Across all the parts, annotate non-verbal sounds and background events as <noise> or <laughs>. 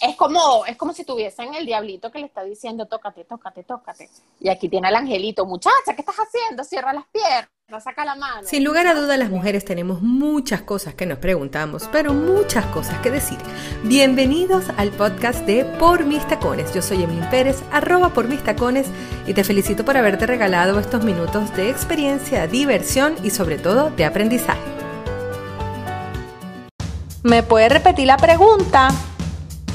es como, es como si tuviesen el diablito que le está diciendo, tócate, tócate, tócate. Y aquí tiene al angelito, muchacha, ¿qué estás haciendo? Cierra las piernas, saca la mano. Sin lugar a duda, las mujeres tenemos muchas cosas que nos preguntamos, pero muchas cosas que decir. Bienvenidos al podcast de Por Mis Tacones. Yo soy Emil Pérez, arroba por mis tacones, y te felicito por haberte regalado estos minutos de experiencia, diversión y sobre todo de aprendizaje. ¿Me puede repetir la pregunta?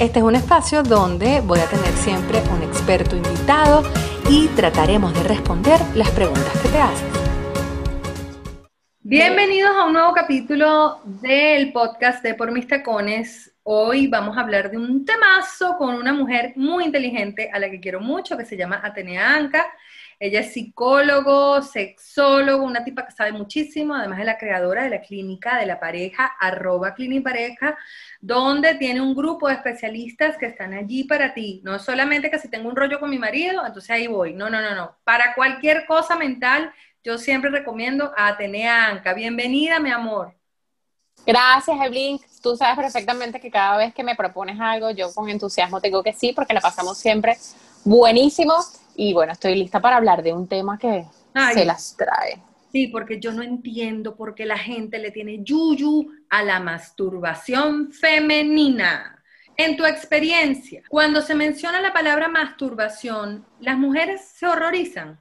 Este es un espacio donde voy a tener siempre un experto invitado y trataremos de responder las preguntas que te haces. Bienvenidos a un nuevo capítulo del podcast de Por Mis Tacones. Hoy vamos a hablar de un temazo con una mujer muy inteligente a la que quiero mucho, que se llama Atenea Anca. Ella es psicólogo, sexólogo, una tipa que sabe muchísimo, además es la creadora de la clínica de la pareja, arroba pareja, donde tiene un grupo de especialistas que están allí para ti. No solamente que si tengo un rollo con mi marido, entonces ahí voy. No, no, no, no. Para cualquier cosa mental, yo siempre recomiendo a Atenea Anca. Bienvenida, mi amor. Gracias, Evelyn. Tú sabes perfectamente que cada vez que me propones algo, yo con entusiasmo tengo que sí, porque la pasamos siempre buenísimo. Y bueno, estoy lista para hablar de un tema que se las trae. Sí, porque yo no entiendo por qué la gente le tiene yuyu a la masturbación femenina. En tu experiencia, cuando se menciona la palabra masturbación, ¿las mujeres se horrorizan?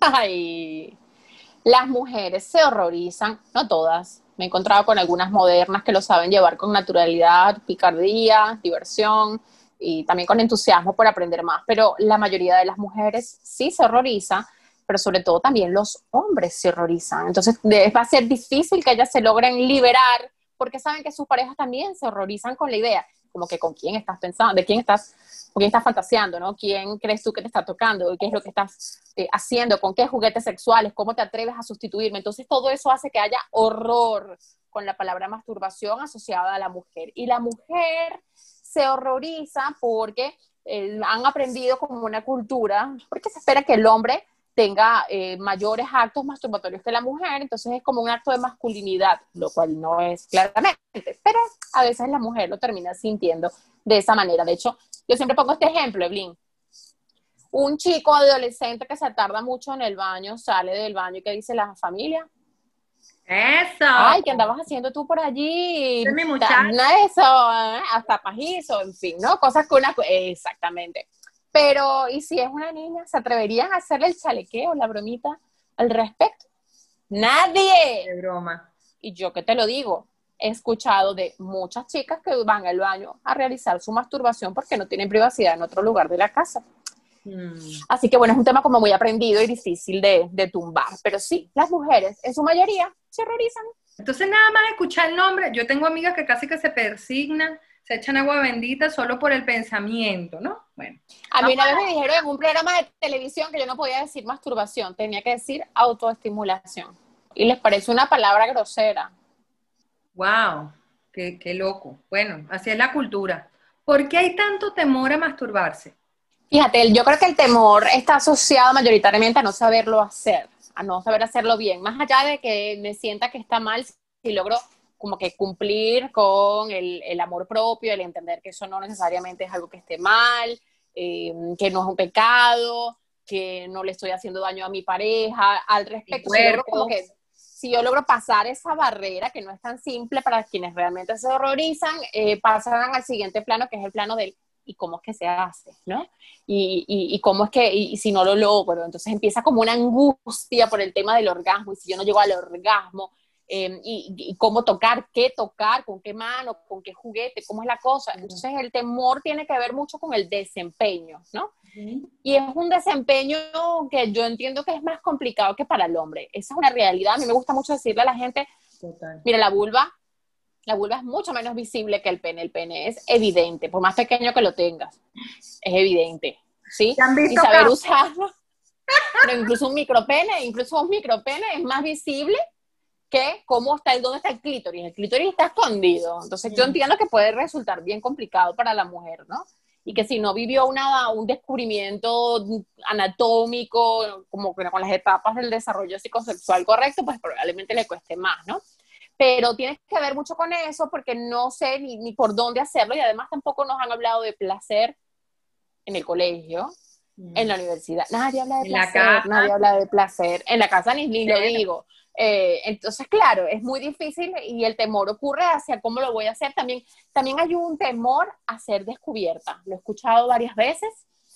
Ay, las mujeres se horrorizan, no todas. Me he encontrado con algunas modernas que lo saben llevar con naturalidad, picardía, diversión, y también con entusiasmo por aprender más, pero la mayoría de las mujeres sí se horroriza, pero sobre todo también los hombres se horrorizan. Entonces va a ser difícil que ellas se logren liberar porque saben que sus parejas también se horrorizan con la idea, como que con quién estás pensando, de quién estás, con quién estás fantaseando, ¿no? ¿Quién crees tú que te está tocando? ¿Qué es lo que estás eh, haciendo? ¿Con qué juguetes sexuales? ¿Cómo te atreves a sustituirme? Entonces todo eso hace que haya horror con la palabra masturbación asociada a la mujer. Y la mujer se horroriza porque eh, han aprendido como una cultura, porque se espera que el hombre tenga eh, mayores actos masturbatorios que la mujer, entonces es como un acto de masculinidad, lo cual no es claramente, pero a veces la mujer lo termina sintiendo de esa manera. De hecho, yo siempre pongo este ejemplo, Evelyn. Un chico adolescente que se tarda mucho en el baño, sale del baño y que dice la familia, eso. Ay, ¿qué andabas haciendo tú por allí? Es mi muchacha. Eso, ¿eh? hasta pajizo, en fin, ¿no? Cosas que una... Exactamente. Pero, ¿y si es una niña? ¿Se atreverían a hacerle el chalequeo, la bromita al respecto? Nadie. Qué broma. Y yo que te lo digo, he escuchado de muchas chicas que van al baño a realizar su masturbación porque no tienen privacidad en otro lugar de la casa. Mm. Así que bueno, es un tema como muy aprendido y difícil de, de tumbar. Pero sí, las mujeres, en su mayoría, se horrorizan. Entonces nada más escuchar el nombre, yo tengo amigas que casi que se persignan, se echan agua bendita solo por el pensamiento, ¿no? Bueno. A mí una vez me dijeron en un programa de televisión que yo no podía decir masturbación, tenía que decir autoestimulación. Y les parece una palabra grosera. Wow, qué, qué loco. Bueno, así es la cultura. ¿Por qué hay tanto temor a masturbarse? Fíjate, yo creo que el temor está asociado mayoritariamente a no saberlo hacer a no saber hacerlo bien, más allá de que me sienta que está mal, si logro como que cumplir con el, el amor propio, el entender que eso no necesariamente es algo que esté mal, eh, que no es un pecado, que no le estoy haciendo daño a mi pareja, al respecto, como que si yo logro pasar esa barrera, que no es tan simple para quienes realmente se horrorizan, eh, pasarán al siguiente plano, que es el plano del y cómo es que se hace, ¿no? Y, y, cómo es que, y, si no lo logro, entonces empieza como una angustia por el tema del orgasmo, y si yo no llego al orgasmo, em, y, cómo tocar, qué tocar, con qué mano, con qué juguete, cómo es la cosa. Entonces el temor tiene que ver mucho con el desempeño, ¿no? Y es un desempeño que yo entiendo que es más complicado que para el hombre. Esa es una realidad. A mí me gusta mucho decirle a la gente, mira, la vulva la vulva es mucho menos visible que el pene. El pene es evidente, por más pequeño que lo tengas, es evidente. ¿Sí? Y saber usarlo. Pero incluso un micropene, incluso un micropene es más visible que cómo está, dónde está el clítoris. El clítoris está escondido. Entonces yo entiendo que puede resultar bien complicado para la mujer, ¿no? Y que si no vivió una, un descubrimiento anatómico, como con las etapas del desarrollo psicosexual correcto, pues probablemente le cueste más, ¿no? Pero tienes que ver mucho con eso porque no sé ni, ni por dónde hacerlo y además tampoco nos han hablado de placer en el colegio, en la universidad. Nadie habla de placer, nadie habla de placer. En la casa ni, ni lo digo. Eh, entonces, claro, es muy difícil y el temor ocurre hacia cómo lo voy a hacer. También, también hay un temor a ser descubierta. Lo he escuchado varias veces,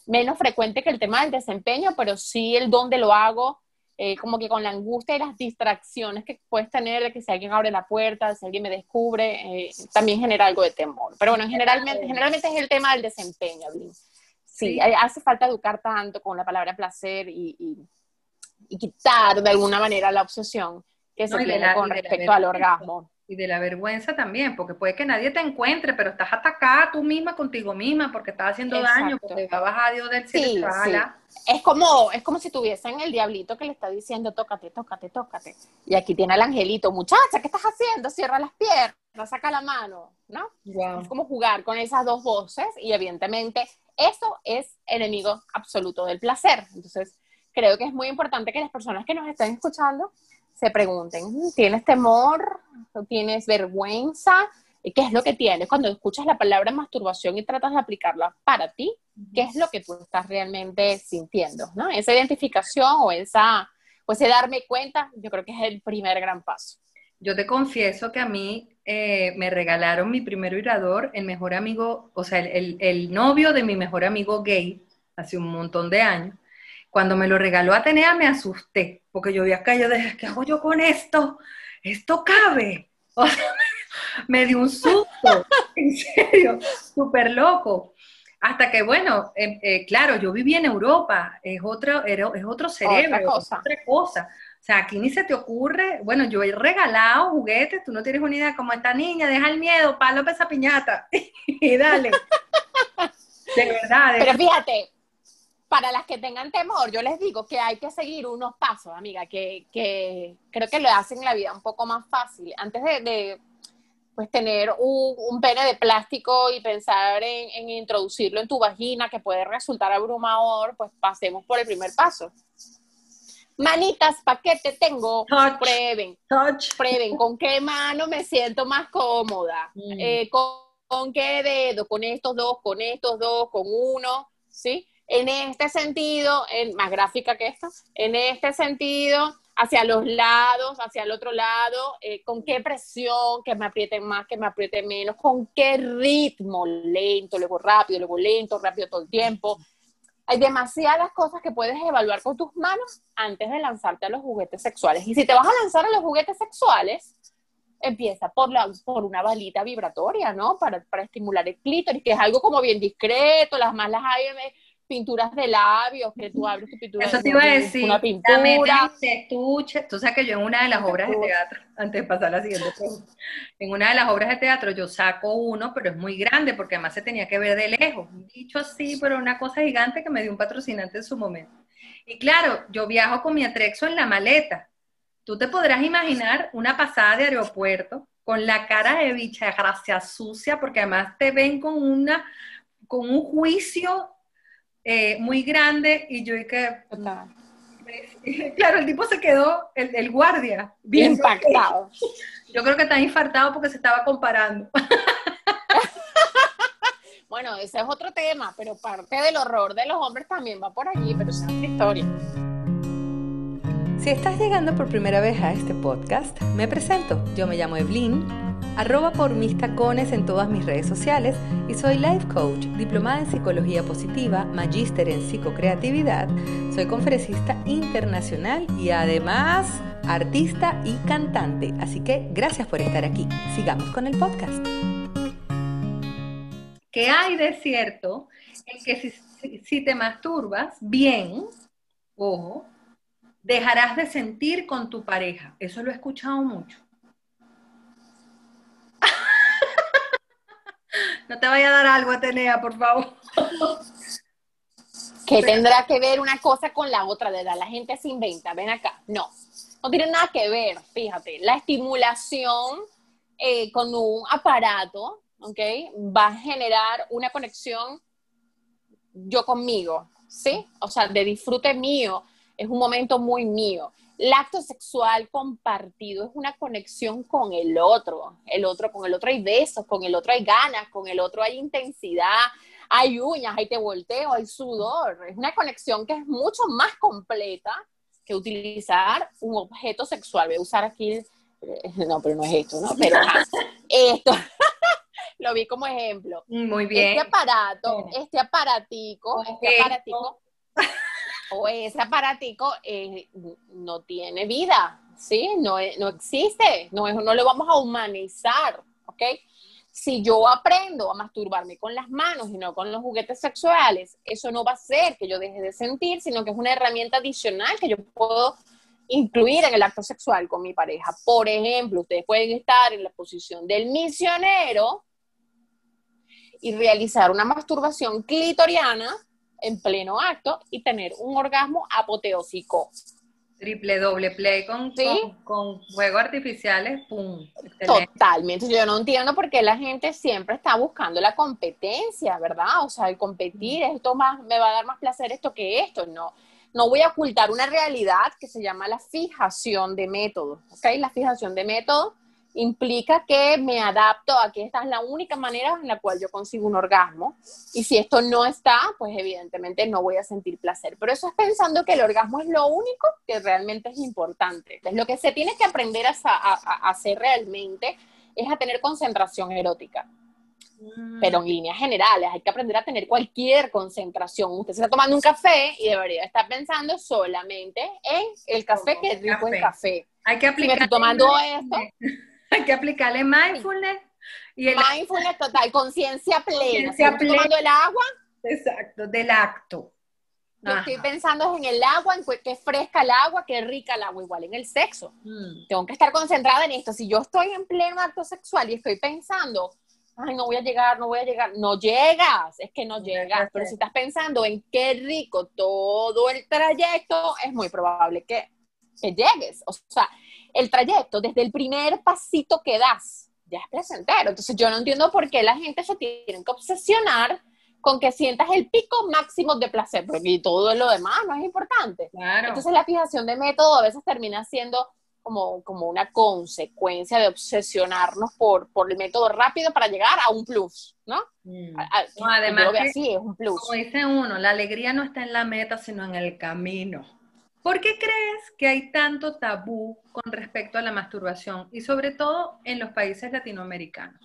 menos frecuente que el tema del desempeño, pero sí el dónde lo hago, eh, como que con la angustia y las distracciones que puedes tener de que si alguien abre la puerta, si alguien me descubre, eh, también genera algo de temor. Pero bueno, generalmente, generalmente es el tema del desempeño, Sí, hace falta educar tanto con la palabra placer y, y, quitar de alguna manera la obsesión que se tiene con respecto al orgasmo. Y de la vergüenza también, porque puede que nadie te encuentre, pero estás atacada tú misma contigo misma porque estás haciendo daño, porque va a Dios del cielo. Sí, Es como, es como si tuviesen el diablito que le está diciendo, tócate, tócate, tócate. Y aquí tiene el angelito, muchacha, ¿qué estás haciendo? Cierra las piernas, saca la mano, ¿no? Es como jugar con esas dos voces y evidentemente eso es enemigo absoluto del placer. Entonces, creo que es muy importante que las personas que nos estén escuchando se pregunten, ¿tienes temor? ¿Tienes vergüenza? ¿Qué es lo que tienes? Cuando escuchas la palabra masturbación y tratas de aplicarla para ti, ¿qué es lo que tú estás realmente sintiendo? ¿no? Esa identificación o, esa, o ese darme cuenta, yo creo que es el primer gran paso. Yo te confieso que a mí eh, me regalaron mi primer vibrador, el mejor amigo, o sea, el, el novio de mi mejor amigo gay, hace un montón de años. Cuando me lo regaló Atenea me asusté, porque yo vi acá, yo dije, ¿qué hago yo con esto? Esto cabe. <laughs> O sea, me dio un susto, <laughs> en serio, súper loco. Hasta que, bueno, eh, eh, claro, yo viví en Europa, es otro, es otro cerebro, otra cosa. otra cosa. O sea, aquí ni se te ocurre, bueno, yo he regalado juguetes, tú no tienes una idea como esta niña, deja el miedo, palo esa piñata <laughs> y dale. De verdad. Pero fíjate, para las que tengan temor, yo les digo que hay que seguir unos pasos, amiga, que, creo que le hacen la vida un poco más fácil. Antes de, pues tener un, pene de plástico y pensar en, introducirlo en tu vagina, que puede resultar abrumador, pues pasemos por el primer paso. Manitas, ¿para qué te tengo? prueben, prueben con qué mano me siento más cómoda, mm. eh, con qué dedo, con estos dos, con estos dos, con uno, ¿sí? En este sentido, en, más gráfica que esta, en este sentido, hacia los lados, hacia el otro lado, eh, con qué presión, que me aprieten más, que me aprieten menos, con qué ritmo, lento, luego rápido, luego lento, rápido todo el tiempo. Hay demasiadas cosas que puedes evaluar con tus manos antes de lanzarte a los juguetes sexuales. Y si te vas a lanzar a los juguetes sexuales, empieza por, la, por una balita vibratoria, ¿no? Para, para estimular el clítoris, que es algo como bien discreto, las más las pinturas de labios, que tú abres tu pintura. Eso te iba a decir, una pintura. estuche. Tú sabes que yo en una de las obras de teatro, antes de pasar a la siguiente pregunta, en una de las obras de teatro yo saco uno, pero es muy grande porque además se tenía que ver de lejos. Dicho así, pero una cosa gigante que me dio un patrocinante en su momento. Y claro, yo viajo con mi atrexo en la maleta. Tú te podrás imaginar una pasada de aeropuerto con la cara de bicha gracia sucia, porque además te ven con una con un juicio eh, muy grande y yo que... <laughs> Claro, el tipo se quedó, el, guardia, bien impactado. <laughs> Yo creo que está infartado porque se estaba comparando. <laughs> bueno, ese es otro tema, pero parte del horror de los hombres también va por allí, pero esa es otra historia. Si estás llegando por primera vez a este podcast, me presento. Yo me llamo Evelyn arroba por mis tacones en todas mis redes sociales y soy life coach, diplomada en psicología positiva, magíster en psicocreatividad, soy conferencista internacional y además artista y cantante. Así que gracias por estar aquí. Sigamos con el podcast. ¿Qué hay de cierto en que si, si te masturbas bien, ojo, dejarás de sentir con tu pareja? Eso lo he escuchado mucho <laughs> No te vaya a dar algo, Atenea, por favor. Que tendrá que ver una cosa con la otra, de la gente se inventa, ven acá. No, no tiene nada que ver, fíjate. La estimulación eh, con un aparato, ¿ok? Va a generar una conexión yo conmigo, ¿sí? O sea, de disfrute mío, es un momento muy mío. El acto sexual compartido es una conexión con el otro. El otro, con el otro hay besos, con el otro hay ganas, con el otro hay intensidad, hay uñas, hay te volteo, hay sudor. Es una conexión que es mucho más completa que utilizar un objeto sexual. Voy a usar aquí, eh, no, pero no es esto, ¿no? Pero <laughs> esto. <laughs> lo vi como ejemplo. Muy bien. Este aparato, este aparatico, este aparatico o ese aparatico eh, no tiene vida, ¿sí? No, no existe, no, no lo vamos a humanizar, ¿ok? Si yo aprendo a masturbarme con las manos y no con los juguetes sexuales, eso no va a ser que yo deje de sentir, sino que es una herramienta adicional que yo puedo incluir en el acto sexual con mi pareja. Por ejemplo, ustedes pueden estar en la posición del misionero y realizar una masturbación clitoriana en pleno acto y tener un orgasmo apoteósico. Triple doble play con, con, juegos artificiales, ¡pum! Totalmente. Yo no entiendo por qué la gente siempre está buscando la competencia, ¿verdad? O sea, el competir, esto más, me va a dar más placer esto que esto. No, no voy a ocultar una realidad que se llama la fijación de método, ¿ok? La fijación de método implica que me adapto a que esta es la única manera en la cual yo consigo un orgasmo. Y si esto no está, pues evidentemente no voy a sentir placer. Pero eso es pensando que el orgasmo es lo único que realmente es importante. Entonces, lo que se tiene que aprender a, hacer realmente es a tener concentración erótica. Mm. Pero en líneas generales, hay que aprender a tener cualquier concentración. Usted se está tomando un café y debería estar pensando solamente en el café, que es rico el café. Hay que aplicar. Si me estoy tomando esto, <laughs> <laughs> hay que aplicarle mindfulness. Y el mindfulness total, conciencia plena. Conciencia plena. tomando el agua. Exacto, del acto. Yo estoy pensando en el agua, en qué fresca el agua, qué rica el agua, igual en el sexo. Mm. Tengo que estar concentrada en esto. Si yo estoy en pleno acto sexual y estoy pensando, ay, no voy a llegar, no voy a llegar, no llegas, es que no llegas. Pero si estás pensando en qué rico todo el trayecto, es muy probable que, que llegues. O sea, el trayecto, desde el primer pasito que das, ya es placentero. Entonces yo no entiendo por qué la gente se tiene que obsesionar con que sientas el pico máximo de placer, porque todo lo demás no es importante. Entonces la fijación de método a veces termina siendo como, como una consecuencia de obsesionarnos por, por el método rápido para llegar a un plus, ¿no? Mm. además, así, es un plus. Como dice uno, la alegría no está en la meta, sino en el camino. ¿Por qué crees que hay tanto tabú con respecto a la masturbación y sobre todo en los países latinoamericanos?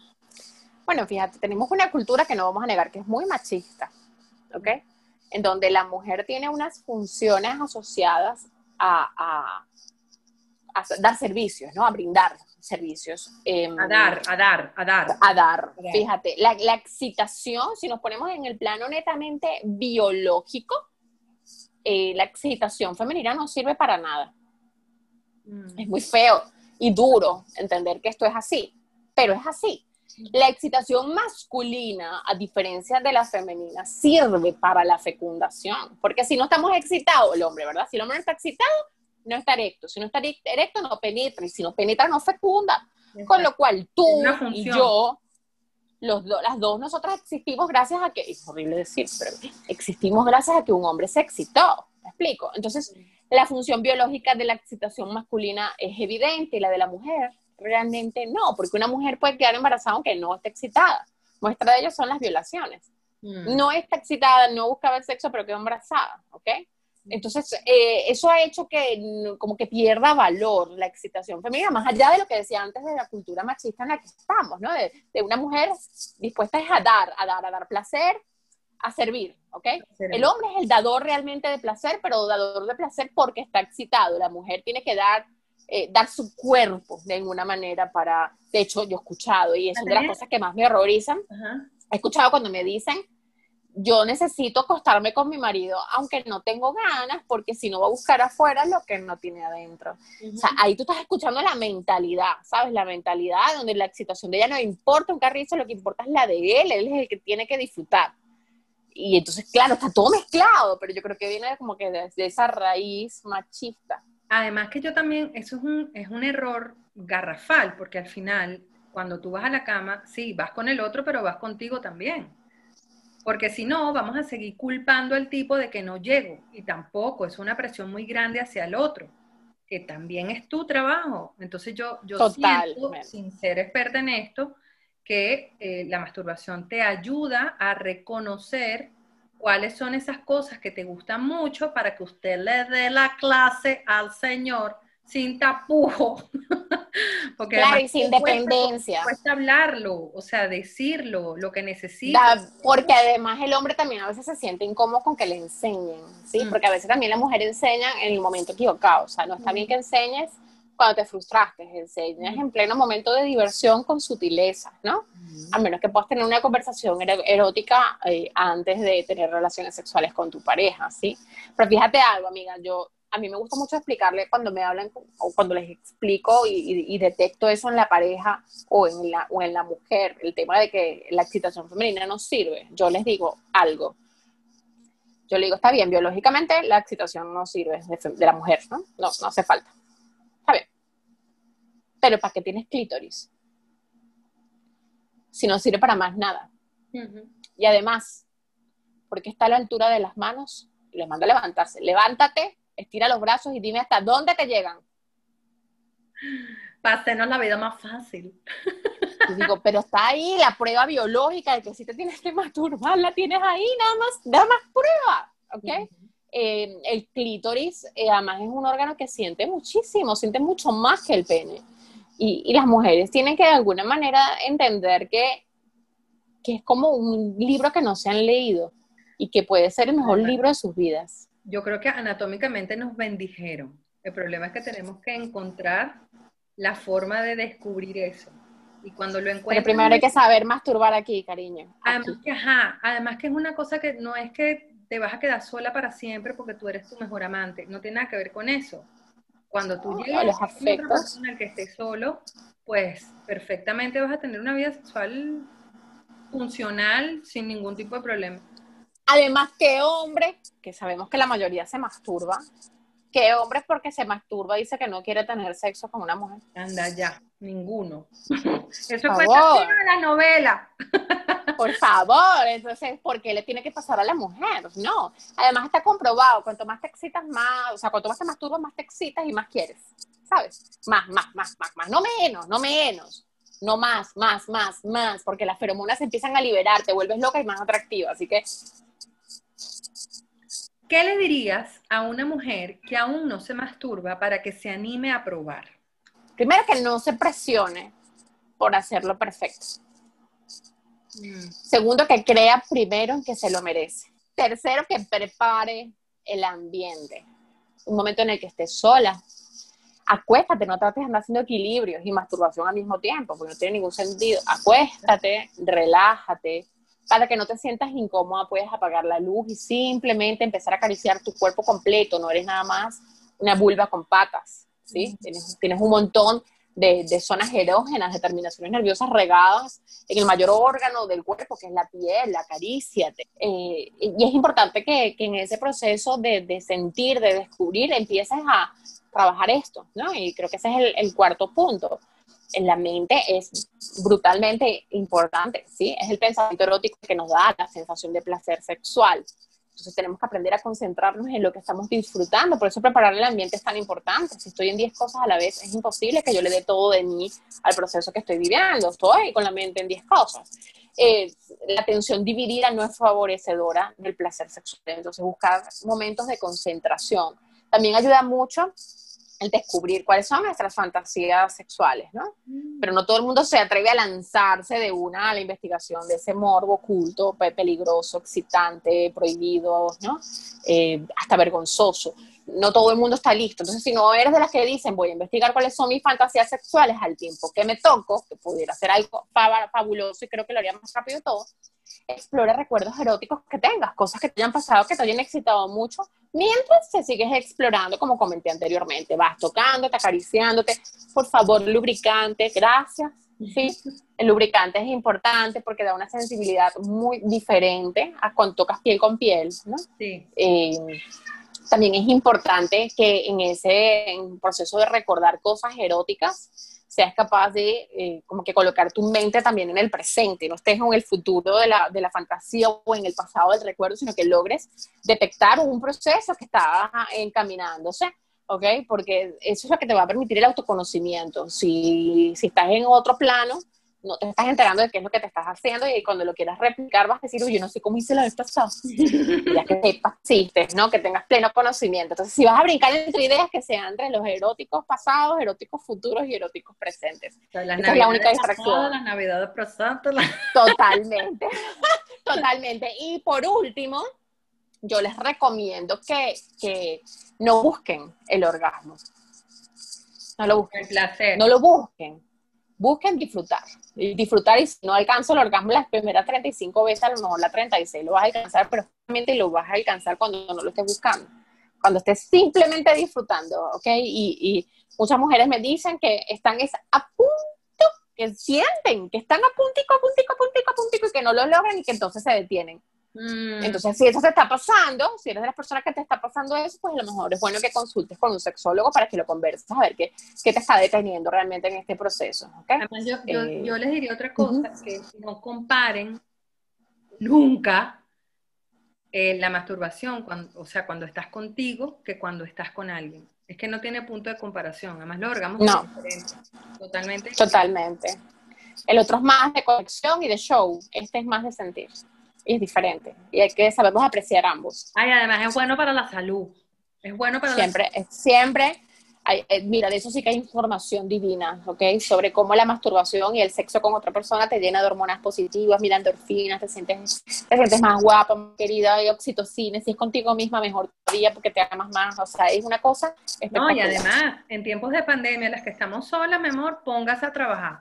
Bueno, fíjate, tenemos una cultura que no vamos a negar que es muy machista, ¿ok? En donde la mujer tiene unas funciones asociadas a, dar servicios, ¿no? A brindar servicios. Em, a dar, a dar, a dar. A dar. Fíjate, la, la excitación, si nos ponemos en el plano netamente biológico, eh, la excitación femenina no sirve para nada. Mm. Es muy feo y duro entender que esto es así, pero es así. La excitación masculina, a diferencia de la femenina, sirve para la fecundación, porque si no estamos excitados, el hombre, ¿verdad? Si el hombre no está excitado, no está erecto. Si no está erecto, no penetra. Y si no penetra, no fecunda. Con lo cual tú y yo los las dos nosotras existimos gracias a que, es horrible decir, pero existimos gracias a que un hombre se excitó, ¿me explico? Entonces, la función biológica de la excitación masculina es evidente y la de la mujer realmente no, porque una mujer puede quedar embarazada aunque no esté excitada. Muestra de ello son las violaciones. Mm. No está excitada, no buscaba el sexo, pero quedó embarazada, ¿ok? Entonces, eh, eso ha hecho que como que pierda valor la excitación femenina, más allá de lo que decía antes de la cultura machista en la que estamos, ¿no? De, una mujer dispuesta a dar, a dar, a dar placer, a servir, ¿ok? El hombre es el dador realmente de placer, pero dador de placer porque está excitado. La mujer tiene que dar, eh, dar su cuerpo de alguna manera para, de hecho, yo he escuchado, y es una de las cosas que más me horrorizan, he escuchado cuando me dicen, yo necesito acostarme con mi marido, aunque no tengo ganas, porque si no va a buscar afuera lo que no tiene adentro. O sea, ahí tú estás escuchando la mentalidad, ¿sabes? La mentalidad donde la excitación de ella no importa un carrizo, lo que importa es la de él, él es el que tiene que disfrutar. Y entonces, claro, está todo mezclado, pero yo creo que viene como que desde esa raíz machista. Además que yo también, eso es un, es un error garrafal, porque al final, cuando tú vas a la cama, sí, vas con el otro, pero vas contigo también porque si no, vamos a seguir culpando al tipo de que no llego y tampoco es una presión muy grande hacia el otro. que también es tu trabajo. Entonces yo, yo siento, sin ser experta en esto, que eh, la masturbación te ayuda a reconocer cuáles son esas cosas que te gustan mucho para que usted le dé la clase al Señor sin tapujo. <laughs> Porque claro, y sin dependencia. Cuesta hablarlo, o sea, decirlo, lo que necesita. porque además el hombre también a veces se siente incómodo con que le enseñen, ¿sí? Mm. Porque a veces también la mujer enseña en el momento equivocado. O sea, no está bien mm. que enseñes cuando te frustraste, enseñas mm. en pleno momento de diversión con sutileza, ¿no? A menos que puedas tener una conversación erótica eh, antes de tener relaciones sexuales con tu pareja, ¿sí? Pero fíjate algo, amiga, yo a mí me gusta mucho explicarle cuando me hablan o cuando les explico y, detecto eso en la pareja o en la, o en la mujer, el tema de que la excitación femenina no sirve. Yo les digo algo. Yo le digo, está bien, biológicamente la excitación no sirve de, la mujer, ¿no? No, no hace falta. Está bien. Pero ¿para qué tienes clítoris? Si no sirve para más nada. Y además, porque está a la altura de las manos, le manda a levantarse. Levántate estira los brazos y dime hasta dónde te llegan. Para hacernos la vida más fácil. Y digo, pero está ahí la prueba biológica de que si te tienes que masturbar, la tienes ahí, nada más, nada más prueba, ¿ok? Eh, el clítoris, eh, además, es un órgano que siente muchísimo, siente mucho más que el pene. Y, y las mujeres tienen que de alguna manera entender que, que es como un libro que no se han leído y que puede ser el mejor libro de sus vidas yo creo que anatómicamente nos bendijeron. El problema es que tenemos que encontrar la forma de descubrir eso. Y cuando lo encuentras... Pero primero hay que saber masturbar aquí, cariño. Además, que, ajá, además que es una cosa que no es que te vas a quedar sola para siempre porque tú eres tu mejor amante. No tiene nada que ver con eso. Cuando tú llegas a otra persona que esté solo, pues perfectamente vas a tener una vida sexual funcional sin ningún tipo de problema. Además, ¿qué hombre, que sabemos que la mayoría se masturba, qué hombre porque se masturba dice que no quiere tener sexo con una mujer? Anda ya, ninguno. <laughs> Eso fue en la novela. <laughs> Por favor, entonces, ¿por qué le tiene que pasar a la mujer? No. Además está comprobado, cuanto más te excitas, más, o sea, cuanto más te masturbas, más te excitas y más quieres, ¿sabes? Más, más, más, más, más, no menos, no menos. No más, más, más, más, porque las feromonas empiezan a liberar, te vuelves loca y más atractiva. Así que ¿Qué le dirías a una mujer que aún no se masturba para que se anime a probar? Primero que no se presione por hacerlo perfecto. Mm. Segundo, que crea primero en que se lo merece. Tercero, que prepare el ambiente. Un momento en el que estés sola. Acuéstate, no trates de andar haciendo equilibrios y masturbación al mismo tiempo, porque no tiene ningún sentido. Acuéstate, relájate, para que no te sientas incómoda, puedes apagar la luz y simplemente empezar a acariciar tu cuerpo completo. No eres nada más una vulva con patas, ¿sí? tienes, tienes, un montón de, de, zonas erógenas, de terminaciones nerviosas regadas en el mayor órgano del cuerpo, que es la piel, la caricia. Eh, y es importante que, que, en ese proceso de, de, sentir, de descubrir, empieces a trabajar esto, ¿no? Y creo que ese es el, el cuarto punto en la mente es brutalmente importante, ¿sí? Es el pensamiento erótico que nos da la sensación de placer sexual. Entonces tenemos que aprender a concentrarnos en lo que estamos disfrutando. Por eso preparar el ambiente es tan importante. Si estoy en 10 cosas a la vez, es imposible que yo le dé todo de mí al proceso que estoy viviendo. Estoy con la mente en 10 cosas. Eh, la atención dividida no es favorecedora del placer sexual. Entonces buscar momentos de concentración. También ayuda mucho el descubrir cuáles son nuestras fantasías sexuales, ¿no? Mm. Pero no todo el mundo se atreve a lanzarse de una a la investigación de ese morbo oculto, peligroso, excitante, prohibido, ¿no? Eh, hasta vergonzoso. No todo el mundo está listo. Entonces, si no eres de las que dicen, voy a investigar cuáles son mis fantasías sexuales al tiempo que me toco, que pudiera ser algo fabuloso y creo que lo haría más rápido todo, explora recuerdos eróticos que tengas, cosas que te hayan pasado, que te hayan excitado mucho, mientras te sigues explorando, como comenté anteriormente, vas tocándote, acariciándote, por favor, lubricante, gracias. Sí, el lubricante es importante porque da una sensibilidad muy diferente a cuando tocas piel con piel, ¿no? Sí. Eh, también es importante que en ese proceso de recordar cosas eróticas, seas capaz de eh, como que colocar tu mente también en el presente, no estés en el futuro de la, de la, fantasía o en el pasado del recuerdo, sino que logres detectar un proceso que está encaminándose ¿ok? Porque eso es lo que te va a permitir el autoconocimiento. Si, si estás en otro plano, no te estás enterando de qué es lo que te estás haciendo y cuando lo quieras replicar vas a decir, uy, yo no sé cómo hice la vez pasada. <laughs> ya que sepas, ¿no? Que tengas pleno conocimiento. Entonces, si vas a brincar entre ideas que sean entre los eróticos pasados, eróticos futuros y eróticos presentes. Esa es la única distracción. Las navidades <laughs> Totalmente. Totalmente. Y por último, yo les recomiendo que, que no busquen el orgasmo. No lo busquen. El placer. No lo busquen busquen disfrutar. Disfrutar, y si no alcanzo el orgasmo las primeras 35 veces, a lo mejor la 36 lo vas a alcanzar, pero realmente lo vas a alcanzar cuando no lo estés buscando. Cuando estés simplemente disfrutando, ¿ok? Y, y muchas mujeres me dicen que están es a punto, que sienten que están a puntico, a puntico, a puntico, a puntico, y que no lo logran y que entonces se detienen. Mm. Entonces, si eso te está pasando, si eres de las personas que te está pasando eso, pues a lo mejor es bueno que consultes con un sexólogo para que lo converses, a ver qué, qué te está deteniendo realmente en este proceso. Además, yo, eh, yo, les diría otra cosa, que no comparen nunca eh, la masturbación, cuando, o sea, cuando estás contigo, que cuando estás con alguien. Es que no tiene punto de comparación. Además, los órganos no. Totalmente. Totalmente. El otro es más de conexión y de show. Este es más de sentir es diferente. Y hay que sabemos apreciar ambos. Ay, además es bueno para la salud. Es bueno para siempre, la Siempre, eh, mira, de eso sí que hay información divina, ¿ok? Sobre cómo la masturbación y el sexo con otra persona te llena de hormonas positivas, mira, endorfinas, te sientes, te sientes más guapa, más querida, hay oxitocina, si es contigo misma, mejor todavía porque te amas más, o sea, es una cosa No, y además, en tiempos de pandemia, las que estamos solas, mi amor, póngase a trabajar.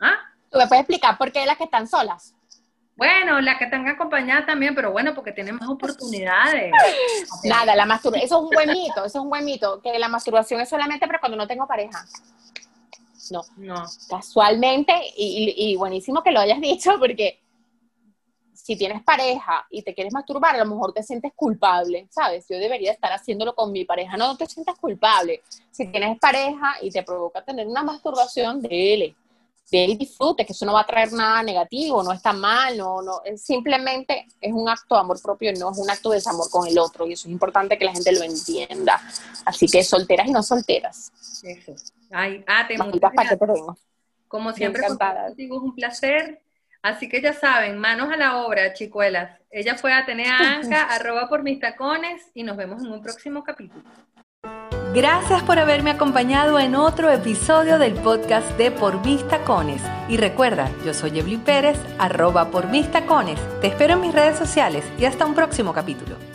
¿Ah? ¿Tú me puedes explicar por qué las que están solas? Bueno, las que están acompañadas también, pero bueno, porque tienen más oportunidades. Nada, la masturbación, eso es un buen mito, eso es un buen mito, que la masturbación es solamente para cuando no tengo pareja. No, no. Casualmente, y, buenísimo que lo hayas dicho, porque si tienes pareja y te quieres masturbar, a lo mejor te sientes culpable, ¿sabes? Yo debería estar haciéndolo con mi pareja. No, no te sientas culpable. Si tienes pareja y te provoca tener una masturbación, dele de él disfrute, que eso no va a traer nada negativo, no está mal, no, no, simplemente es un acto de amor propio, no es un acto de desamor con el otro, y eso es importante que la gente lo entienda. Así que solteras y no solteras. Eso. Ay, ah, te Como siempre, contigo es un placer. Así que ya saben, manos a la obra, chicuelas. Ella fue a tener a <laughs> Anca, arroba por mis tacones, y nos vemos en un próximo capítulo. Gracias por haberme acompañado en otro episodio del podcast de Por Mis Tacones. Y recuerda, yo soy Evelyn Pérez, arroba por mis tacones. Te espero en mis redes sociales y hasta un próximo capítulo.